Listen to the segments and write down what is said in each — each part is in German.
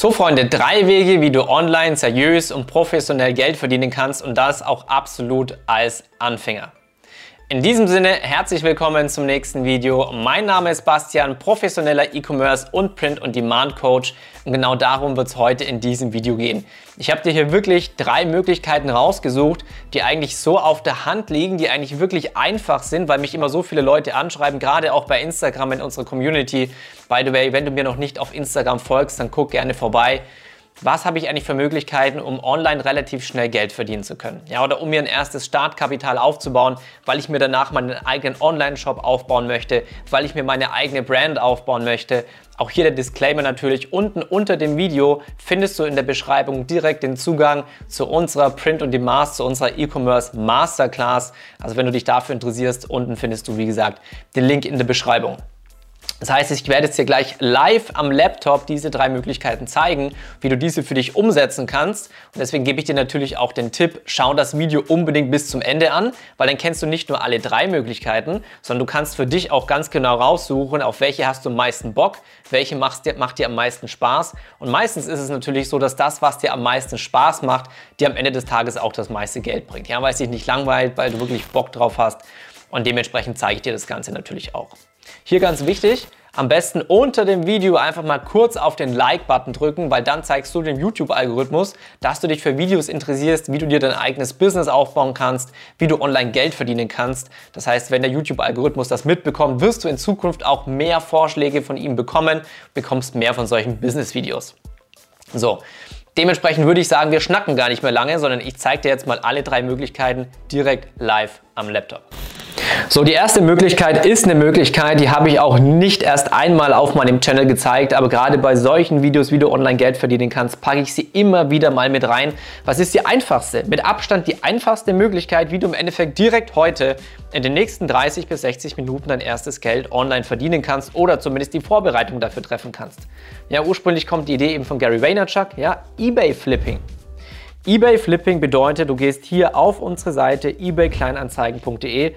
So Freunde, drei Wege, wie du online seriös und professionell Geld verdienen kannst und das auch absolut als Anfänger. In diesem Sinne, herzlich willkommen zum nächsten Video. Mein Name ist Bastian, professioneller E-Commerce und Print- und Demand-Coach und genau darum wird es heute in diesem Video gehen. Ich habe dir hier wirklich drei Möglichkeiten rausgesucht, die eigentlich so auf der Hand liegen, die eigentlich wirklich einfach sind, weil mich immer so viele Leute anschreiben, gerade auch bei Instagram in unserer Community. By the way, wenn du mir noch nicht auf Instagram folgst, dann guck gerne vorbei was habe ich eigentlich für Möglichkeiten, um online relativ schnell Geld verdienen zu können? Ja, oder um mir ein erstes Startkapital aufzubauen, weil ich mir danach meinen eigenen Online-Shop aufbauen möchte, weil ich mir meine eigene Brand aufbauen möchte. Auch hier der Disclaimer natürlich. Unten unter dem Video findest du in der Beschreibung direkt den Zugang zu unserer Print und Demand, zu unserer E-Commerce Masterclass. Also wenn du dich dafür interessierst, unten findest du, wie gesagt, den Link in der Beschreibung. Das heißt, ich werde jetzt dir gleich live am Laptop diese drei Möglichkeiten zeigen, wie du diese für dich umsetzen kannst. Und deswegen gebe ich dir natürlich auch den Tipp, schau das Video unbedingt bis zum Ende an, weil dann kennst du nicht nur alle drei Möglichkeiten, sondern du kannst für dich auch ganz genau raussuchen, auf welche hast du am meisten Bock, welche macht dir, macht dir am meisten Spaß. Und meistens ist es natürlich so, dass das, was dir am meisten Spaß macht, dir am Ende des Tages auch das meiste Geld bringt. Ja, weil es dich nicht langweilt, weil du wirklich Bock drauf hast. Und dementsprechend zeige ich dir das Ganze natürlich auch. Hier ganz wichtig, am besten unter dem Video einfach mal kurz auf den Like-Button drücken, weil dann zeigst du dem YouTube-Algorithmus, dass du dich für Videos interessierst, wie du dir dein eigenes Business aufbauen kannst, wie du online Geld verdienen kannst. Das heißt, wenn der YouTube-Algorithmus das mitbekommt, wirst du in Zukunft auch mehr Vorschläge von ihm bekommen, bekommst mehr von solchen Business-Videos. So, dementsprechend würde ich sagen, wir schnacken gar nicht mehr lange, sondern ich zeige dir jetzt mal alle drei Möglichkeiten direkt live am Laptop. So, die erste Möglichkeit ist eine Möglichkeit, die habe ich auch nicht erst einmal auf meinem Channel gezeigt, aber gerade bei solchen Videos, wie du online Geld verdienen kannst, packe ich sie immer wieder mal mit rein. Was ist die einfachste? Mit Abstand die einfachste Möglichkeit, wie du im Endeffekt direkt heute in den nächsten 30 bis 60 Minuten dein erstes Geld online verdienen kannst oder zumindest die Vorbereitung dafür treffen kannst. Ja, ursprünglich kommt die Idee eben von Gary Vaynerchuk, ja, eBay Flipping eBay Flipping bedeutet, du gehst hier auf unsere Seite ebaykleinanzeigen.de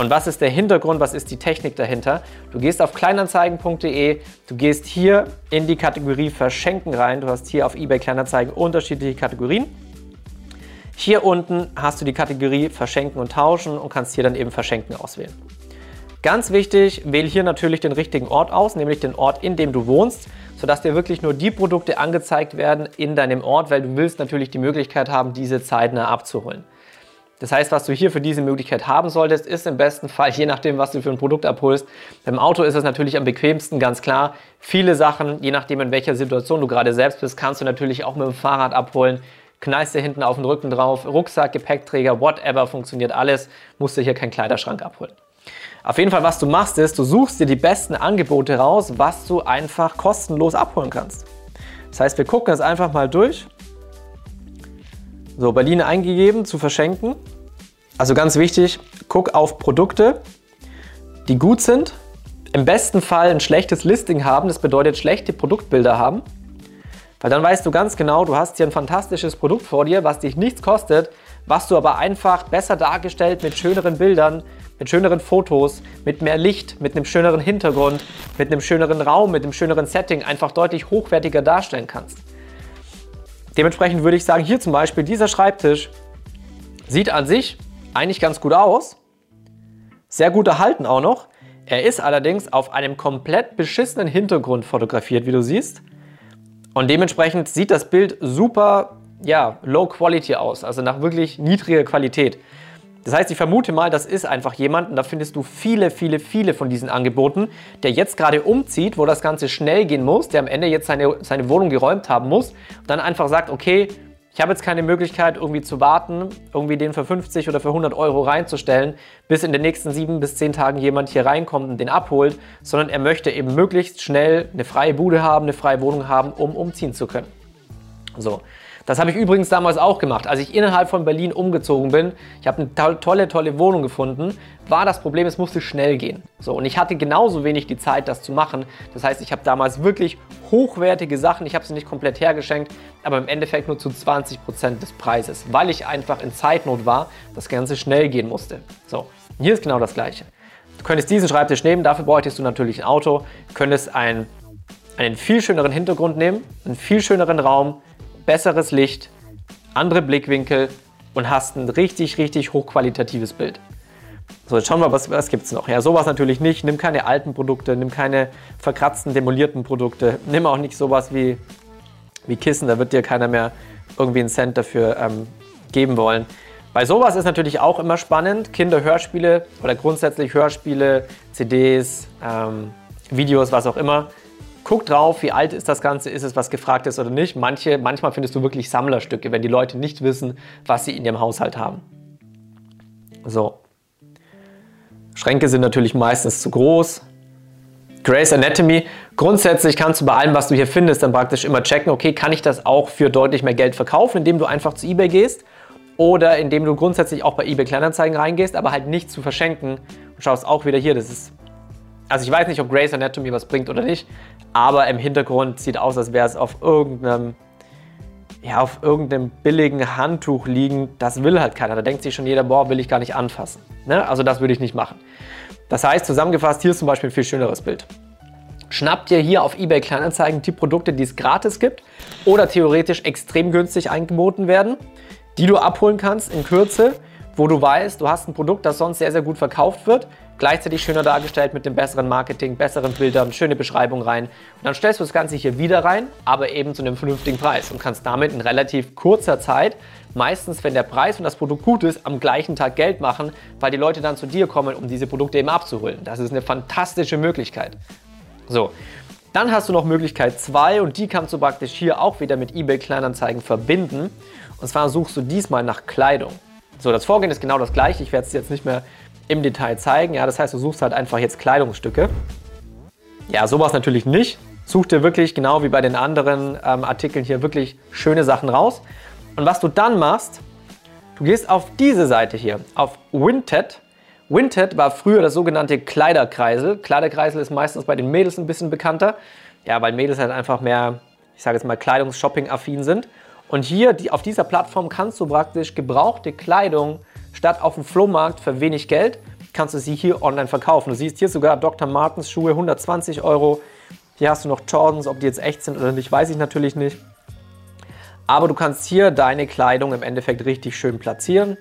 und was ist der Hintergrund, was ist die Technik dahinter? Du gehst auf kleinanzeigen.de, du gehst hier in die Kategorie Verschenken rein, du hast hier auf eBay Kleinanzeigen unterschiedliche Kategorien. Hier unten hast du die Kategorie Verschenken und Tauschen und kannst hier dann eben Verschenken auswählen. Ganz wichtig, wähle hier natürlich den richtigen Ort aus, nämlich den Ort, in dem du wohnst sodass dir wirklich nur die Produkte angezeigt werden in deinem Ort, weil du willst natürlich die Möglichkeit haben, diese zeitnah abzuholen. Das heißt, was du hier für diese Möglichkeit haben solltest, ist im besten Fall, je nachdem, was du für ein Produkt abholst. Beim Auto ist es natürlich am bequemsten, ganz klar. Viele Sachen, je nachdem, in welcher Situation du gerade selbst bist, kannst du natürlich auch mit dem Fahrrad abholen. Dir hinten auf den Rücken drauf, Rucksack, Gepäckträger, whatever, funktioniert alles. Musst du hier keinen Kleiderschrank abholen. Auf jeden Fall, was du machst, ist, du suchst dir die besten Angebote raus, was du einfach kostenlos abholen kannst. Das heißt, wir gucken es einfach mal durch. So, Berlin eingegeben, zu verschenken. Also ganz wichtig, guck auf Produkte, die gut sind. Im besten Fall ein schlechtes Listing haben, das bedeutet schlechte Produktbilder haben. Weil dann weißt du ganz genau, du hast hier ein fantastisches Produkt vor dir, was dich nichts kostet, was du aber einfach besser dargestellt mit schöneren Bildern, mit schöneren Fotos, mit mehr Licht, mit einem schöneren Hintergrund, mit einem schöneren Raum, mit einem schöneren Setting einfach deutlich hochwertiger darstellen kannst. Dementsprechend würde ich sagen, hier zum Beispiel dieser Schreibtisch sieht an sich eigentlich ganz gut aus, sehr gut erhalten auch noch. Er ist allerdings auf einem komplett beschissenen Hintergrund fotografiert, wie du siehst. Und dementsprechend sieht das Bild super, ja, low quality aus, also nach wirklich niedriger Qualität. Das heißt, ich vermute mal, das ist einfach jemand, und da findest du viele, viele, viele von diesen Angeboten, der jetzt gerade umzieht, wo das Ganze schnell gehen muss, der am Ende jetzt seine, seine Wohnung geräumt haben muss und dann einfach sagt, okay, ich habe jetzt keine Möglichkeit, irgendwie zu warten, irgendwie den für 50 oder für 100 Euro reinzustellen, bis in den nächsten sieben bis zehn Tagen jemand hier reinkommt und den abholt, sondern er möchte eben möglichst schnell eine freie Bude haben, eine freie Wohnung haben, um umziehen zu können. So. Das habe ich übrigens damals auch gemacht. Als ich innerhalb von Berlin umgezogen bin, ich habe eine tolle, tolle Wohnung gefunden, war das Problem, es musste schnell gehen. So, und ich hatte genauso wenig die Zeit, das zu machen. Das heißt, ich habe damals wirklich hochwertige Sachen, ich habe sie nicht komplett hergeschenkt, aber im Endeffekt nur zu 20 Prozent des Preises, weil ich einfach in Zeitnot war, das Ganze schnell gehen musste. So, hier ist genau das Gleiche. Du könntest diesen Schreibtisch nehmen, dafür bräuchtest du natürlich ein Auto, könntest ein einen viel schöneren Hintergrund nehmen, einen viel schöneren Raum, besseres Licht, andere Blickwinkel und hast ein richtig, richtig hochqualitatives Bild. So, jetzt schauen wir, was, was gibt es noch. Ja, sowas natürlich nicht. Nimm keine alten Produkte, nimm keine verkratzten, demolierten Produkte. Nimm auch nicht sowas wie, wie Kissen, da wird dir keiner mehr irgendwie einen Cent dafür ähm, geben wollen. Bei sowas ist natürlich auch immer spannend, Kinderhörspiele oder grundsätzlich Hörspiele, CDs, ähm, Videos, was auch immer. Guck drauf, wie alt ist das Ganze, ist es was gefragt ist oder nicht. Manche, manchmal findest du wirklich Sammlerstücke, wenn die Leute nicht wissen, was sie in ihrem Haushalt haben. So. Schränke sind natürlich meistens zu groß. Grey's Anatomy. Grundsätzlich kannst du bei allem, was du hier findest, dann praktisch immer checken, okay, kann ich das auch für deutlich mehr Geld verkaufen, indem du einfach zu eBay gehst oder indem du grundsätzlich auch bei eBay Kleinanzeigen reingehst, aber halt nicht zu verschenken und schaust auch wieder hier, das ist also ich weiß nicht, ob Grey's Anatomy was bringt oder nicht, aber im Hintergrund sieht aus, als wäre es auf irgendeinem ja, auf irgendeinem billigen Handtuch liegen, das will halt keiner. Da denkt sich schon jeder, boah, will ich gar nicht anfassen. Ne? Also das würde ich nicht machen. Das heißt, zusammengefasst, hier ist zum Beispiel ein viel schöneres Bild. Schnappt dir hier auf eBay Kleinanzeigen die Produkte, die es gratis gibt oder theoretisch extrem günstig angeboten werden die du abholen kannst in Kürze, wo du weißt, du hast ein Produkt, das sonst sehr, sehr gut verkauft wird, gleichzeitig schöner dargestellt mit dem besseren Marketing, besseren Bildern, schöne Beschreibung rein. Und dann stellst du das Ganze hier wieder rein, aber eben zu einem vernünftigen Preis und kannst damit in relativ kurzer Zeit, meistens wenn der Preis und das Produkt gut ist, am gleichen Tag Geld machen, weil die Leute dann zu dir kommen, um diese Produkte eben abzuholen. Das ist eine fantastische Möglichkeit. So, dann hast du noch Möglichkeit 2 und die kannst du praktisch hier auch wieder mit eBay Kleinanzeigen verbinden. Und zwar suchst du diesmal nach Kleidung. So, das Vorgehen ist genau das gleiche. Ich werde es jetzt nicht mehr im Detail zeigen. Ja, das heißt, du suchst halt einfach jetzt Kleidungsstücke. Ja, sowas natürlich nicht. Such dir wirklich genau wie bei den anderen ähm, Artikeln hier wirklich schöne Sachen raus. Und was du dann machst, du gehst auf diese Seite hier, auf Winted. Winted war früher das sogenannte Kleiderkreisel. Kleiderkreisel ist meistens bei den Mädels ein bisschen bekannter. Ja, weil Mädels halt einfach mehr, ich sage jetzt mal, Kleidungsshopping-affin sind. Und hier die, auf dieser Plattform kannst du praktisch gebrauchte Kleidung statt auf dem Flohmarkt für wenig Geld, kannst du sie hier online verkaufen. Du siehst hier sogar Dr. Martens Schuhe 120 Euro. Hier hast du noch Jordans, ob die jetzt echt sind oder nicht, weiß ich natürlich nicht. Aber du kannst hier deine Kleidung im Endeffekt richtig schön platzieren.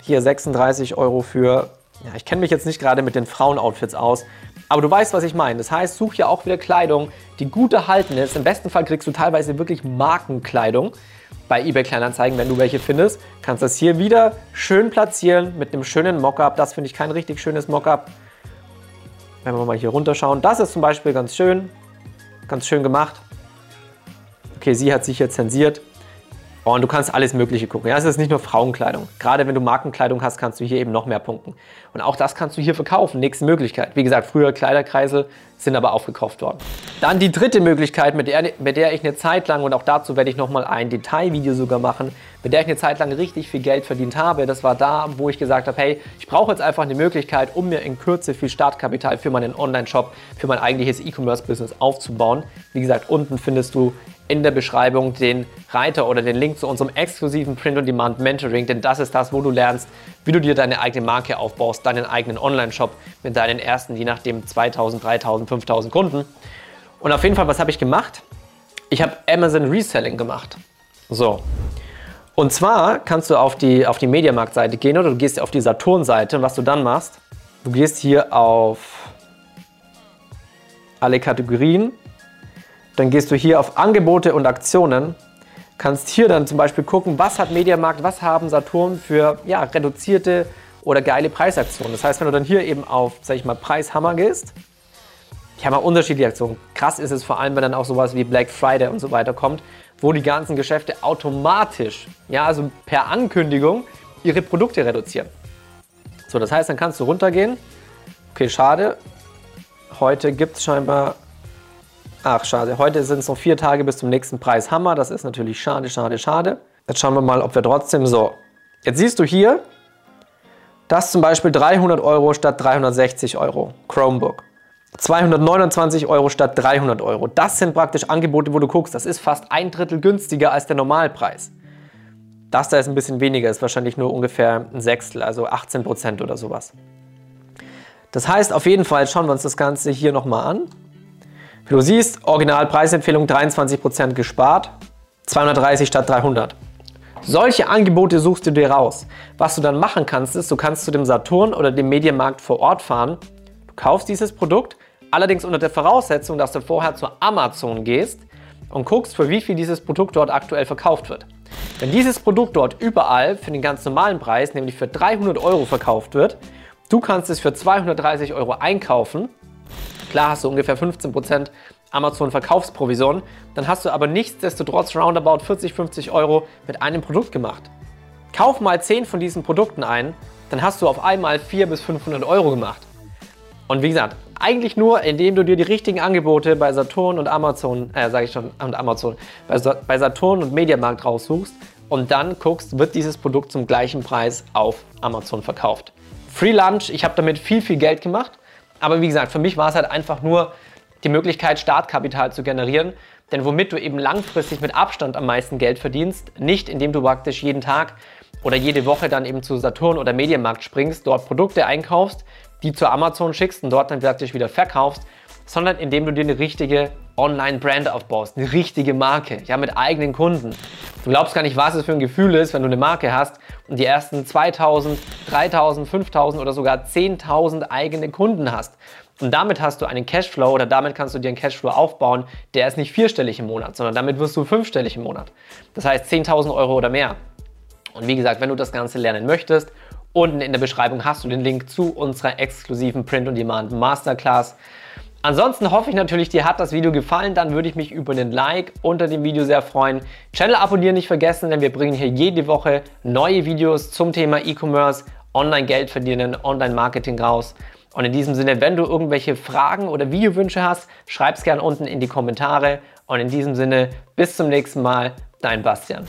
Hier 36 Euro für, ja, ich kenne mich jetzt nicht gerade mit den Frauenoutfits aus, aber du weißt, was ich meine. Das heißt, such ja auch wieder Kleidung, die gut erhalten ist. Im besten Fall kriegst du teilweise wirklich Markenkleidung bei eBay Kleinanzeigen, wenn du welche findest. Kannst das hier wieder schön platzieren mit einem schönen Mockup. Das finde ich kein richtig schönes Mockup. Wenn wir mal hier runterschauen. Das ist zum Beispiel ganz schön. Ganz schön gemacht. Okay, sie hat sich hier zensiert. Oh, und du kannst alles Mögliche gucken. Ja, es ist nicht nur Frauenkleidung. Gerade wenn du Markenkleidung hast, kannst du hier eben noch mehr punkten. Und auch das kannst du hier verkaufen. Nächste Möglichkreise. Wie gesagt, früher Kleiderkreisel sind aber aufgekauft worden. Dann die dritte Möglichkeit, mit der, mit der ich eine Zeit lang, und auch dazu werde ich nochmal ein Detailvideo sogar machen, mit der ich eine Zeit lang richtig viel Geld verdient habe. Das war da, wo ich gesagt habe, hey, ich brauche jetzt einfach eine Möglichkeit, um mir in Kürze viel Startkapital für meinen Online-Shop, für mein eigentliches E-Commerce-Business aufzubauen. Wie gesagt, unten findest du in der Beschreibung den Reiter oder den Link zu unserem exklusiven Print-on-Demand Mentoring, denn das ist das, wo du lernst, wie du dir deine eigene Marke aufbaust, deinen eigenen Online-Shop mit deinen ersten, je nachdem 2000, 3000, 5000 Kunden. Und auf jeden Fall, was habe ich gemacht? Ich habe Amazon Reselling gemacht. So. Und zwar kannst du auf die, auf die Mediamarkt-Seite gehen oder du gehst auf die Saturn-Seite und was du dann machst, du gehst hier auf alle Kategorien dann gehst du hier auf Angebote und Aktionen, kannst hier dann zum Beispiel gucken, was hat Mediamarkt, was haben Saturn für ja, reduzierte oder geile Preisaktionen. Das heißt, wenn du dann hier eben auf, sag ich mal, Preishammer gehst, die haben auch unterschiedliche Aktionen. Krass ist es vor allem, wenn dann auch sowas wie Black Friday und so weiter kommt, wo die ganzen Geschäfte automatisch, ja, also per Ankündigung, ihre Produkte reduzieren. So, das heißt, dann kannst du runtergehen. Okay, schade. Heute gibt es scheinbar Ach, schade. Heute sind es noch vier Tage bis zum nächsten Preishammer. Das ist natürlich schade, schade, schade. Jetzt schauen wir mal, ob wir trotzdem so. Jetzt siehst du hier, das zum Beispiel 300 Euro statt 360 Euro. Chromebook. 229 Euro statt 300 Euro. Das sind praktisch Angebote, wo du guckst, das ist fast ein Drittel günstiger als der Normalpreis. Das da ist ein bisschen weniger, ist wahrscheinlich nur ungefähr ein Sechstel, also 18 Prozent oder sowas. Das heißt, auf jeden Fall schauen wir uns das Ganze hier nochmal an. Wie du siehst, Originalpreisempfehlung 23% gespart, 230 statt 300. Solche Angebote suchst du dir raus. Was du dann machen kannst, ist, du kannst zu dem Saturn oder dem Medienmarkt vor Ort fahren, du kaufst dieses Produkt, allerdings unter der Voraussetzung, dass du vorher zu Amazon gehst und guckst, für wie viel dieses Produkt dort aktuell verkauft wird. Wenn dieses Produkt dort überall für den ganz normalen Preis, nämlich für 300 Euro verkauft wird, du kannst es für 230 Euro einkaufen, klar hast du ungefähr 15% Amazon-Verkaufsprovision, dann hast du aber nichtsdestotrotz roundabout 40, 50 Euro mit einem Produkt gemacht. Kauf mal 10 von diesen Produkten ein, dann hast du auf einmal 400 bis 500 Euro gemacht. Und wie gesagt, eigentlich nur, indem du dir die richtigen Angebote bei Saturn und Amazon, äh, sage ich schon, und Amazon, bei, bei Saturn und Mediamarkt raussuchst und dann guckst, wird dieses Produkt zum gleichen Preis auf Amazon verkauft. Free Lunch, ich habe damit viel, viel Geld gemacht. Aber wie gesagt, für mich war es halt einfach nur die Möglichkeit, Startkapital zu generieren. Denn womit du eben langfristig mit Abstand am meisten Geld verdienst, nicht indem du praktisch jeden Tag oder jede Woche dann eben zu Saturn oder Medienmarkt springst, dort Produkte einkaufst, die zu Amazon schickst und dort dann praktisch wieder verkaufst, sondern indem du dir eine richtige Online-Brand aufbaust, eine richtige Marke, ja, mit eigenen Kunden. Du glaubst gar nicht, was es für ein Gefühl ist, wenn du eine Marke hast und die ersten 2000, 3000, 5000 oder sogar 10.000 eigene Kunden hast. Und damit hast du einen Cashflow oder damit kannst du dir einen Cashflow aufbauen, der ist nicht vierstellig im Monat, sondern damit wirst du fünfstellig im Monat. Das heißt 10.000 Euro oder mehr. Und wie gesagt, wenn du das Ganze lernen möchtest, unten in der Beschreibung hast du den Link zu unserer exklusiven Print-on-Demand Masterclass. Ansonsten hoffe ich natürlich, dir hat das Video gefallen. Dann würde ich mich über einen Like unter dem Video sehr freuen. Channel abonnieren nicht vergessen, denn wir bringen hier jede Woche neue Videos zum Thema E-Commerce, Online-Geld verdienen, Online-Marketing raus. Und in diesem Sinne, wenn du irgendwelche Fragen oder Videowünsche hast, schreib es gerne unten in die Kommentare. Und in diesem Sinne, bis zum nächsten Mal, dein Bastian.